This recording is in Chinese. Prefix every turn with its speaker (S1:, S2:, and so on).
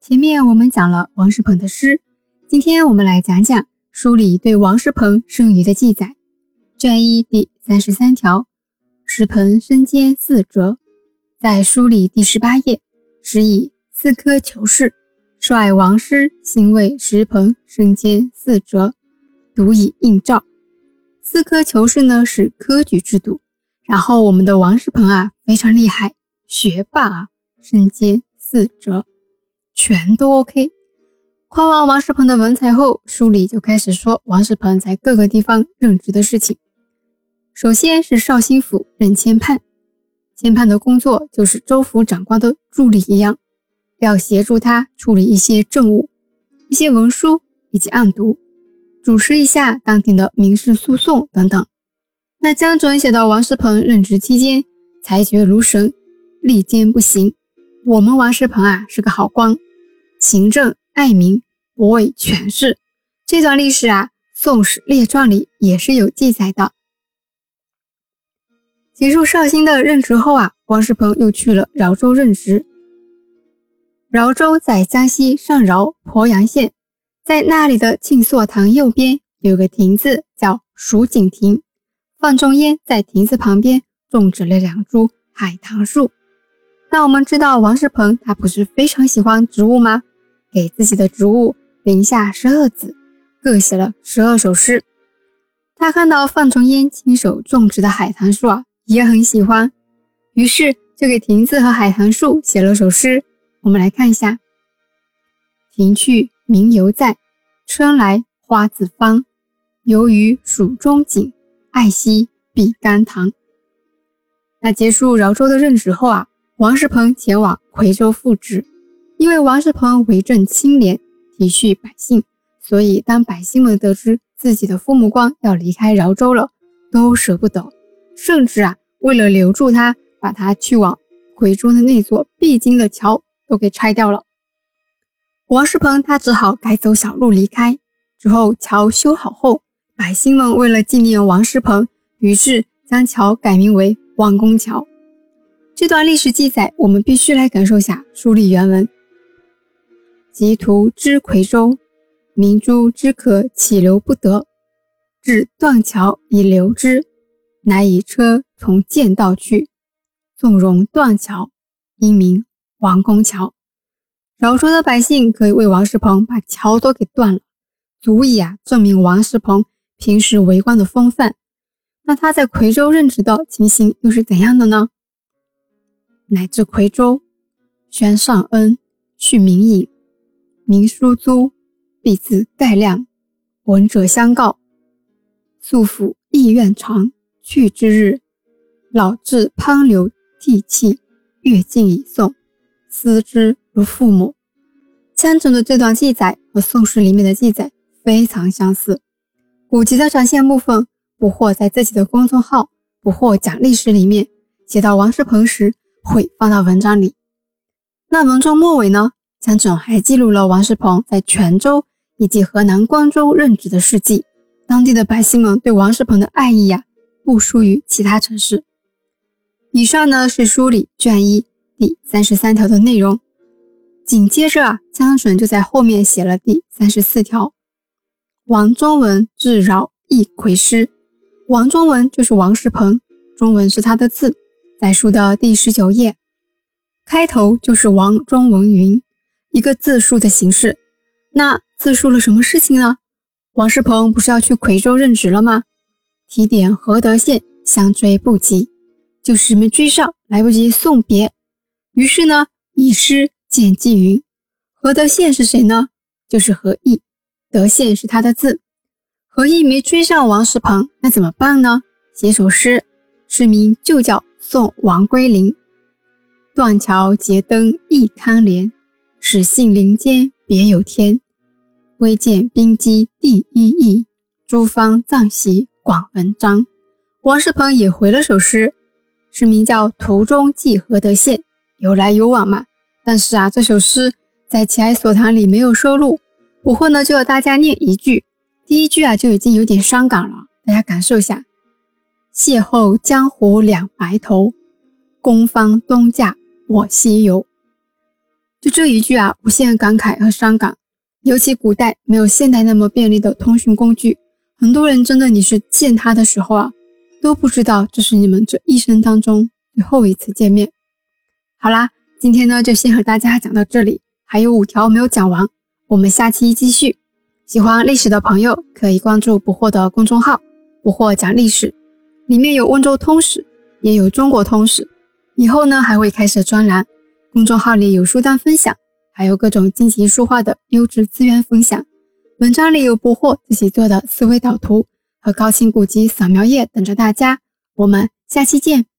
S1: 前面我们讲了王世鹏的诗，今天我们来讲讲书里对王世鹏生余的记载。卷一第三十三条，石鹏身兼四折，在书里第十八页，是以四科求是，率王师兴为石鹏身兼四折，独以应召。四科求是呢是科举制度，然后我们的王世鹏啊非常厉害，学霸啊，身兼四折。全都 OK。夸完王世鹏的文采后，书里就开始说王世鹏在各个地方任职的事情。首先是绍兴府任签判，签判的工作就是州府长官的助理一样，要协助他处理一些政务、一些文书以及案牍，主持一下当地的民事诉讼等等。那江准写到王世鹏任职期间，裁决如神，力坚不行。我们王世鹏啊是个好官。勤政爱民，不畏权势。这段历史啊，《宋史列传》里也是有记载的。结束绍兴的任职后啊，王世鹏又去了饶州任职。饶州在江西上饶鄱阳县，在那里的庆朔堂右边有个亭子，叫蜀锦亭。范仲淹在亭子旁边种植了两株海棠树。那我们知道王世鹏他不是非常喜欢植物吗？给自己的植物零下十二子，各写了十二首诗。他看到范仲淹亲手种植的海棠树啊，也很喜欢，于是就给亭子和海棠树写了首诗。我们来看一下：庭去名犹在，春来花自芳。游于蜀中景，爱惜碧甘棠。那结束饶州的任职后啊，王世鹏前往夔州复职。因为王世鹏为政清廉，体恤百姓，所以当百姓们得知自己的父母官要离开饶州了，都舍不得，甚至啊，为了留住他，把他去往夔州的那座必经的桥都给拆掉了。王世鹏他只好改走小路离开。之后桥修好后，百姓们为了纪念王世鹏，于是将桥改名为王公桥。这段历史记载，我们必须来感受下书里原文。及途知夔州，明珠之可岂留不得？至断桥以留之，乃以车从剑道去，纵容断桥，因名王公桥。饶州的百姓可以为王世鹏把桥都给断了，足以啊证明王世鹏平时为官的风范。那他在夔州任职的情形又是怎样的呢？乃至夔州，宣上恩，续民隐。明书租，必自盖量。闻者相告，素府意愿长。去之日，老至滂流涕泣，阅尽以送，思之如父母。江准的这段记载和《宋史》里面的记载非常相似。古籍的展现部分，不惑在自己的公众号“不惑讲历史”里面写到王世鹏时，会放到文章里。那文中末尾呢？江准还记录了王世鹏在泉州以及河南光州任职的事迹。当地的百姓们对王世鹏的爱意呀，不输于其他城市。以上呢是书里卷一第三十三条的内容。紧接着啊，江准就在后面写了第三十四条：王中文至饶亦夔师。王中文就是王世鹏，中文是他的字，在书的第十九页，开头就是王中文云。一个自述的形式，那自述了什么事情呢？王世鹏不是要去夔州任职了吗？提点何德宪相追不及，就是没追上，来不及送别。于是呢，以诗见纪云。何德宪是谁呢？就是何意，德宪是他的字。何意没追上王世鹏，那怎么办呢？写首诗，诗名就叫《送王归林》。断桥结灯忆堪怜。始信林间别有天，微见兵机第一义。诸方藏习广文章。王世鹏也回了首诗，诗名叫《途中寄何德宪》，有来有往嘛。但是啊，这首诗在《齐哀所谈》里没有收录。不会呢，就要大家念一句。第一句啊，就已经有点伤感了，大家感受一下：邂逅江湖两白头，公方东嫁我西游。这一句啊，无限感慨和伤感。尤其古代没有现代那么便利的通讯工具，很多人真的你是见他的时候啊，都不知道这是你们这一生当中最后一次见面。好啦，今天呢就先和大家讲到这里，还有五条没有讲完，我们下期继续。喜欢历史的朋友可以关注“不惑”的公众号，“不惑讲历史”，里面有温州通史，也有中国通史。以后呢还会开设专栏。公众号里有书单分享，还有各种进行书画的优质资源分享。文章里有不惑自己做的思维导图和高清古籍扫描页等着大家。我们下期见。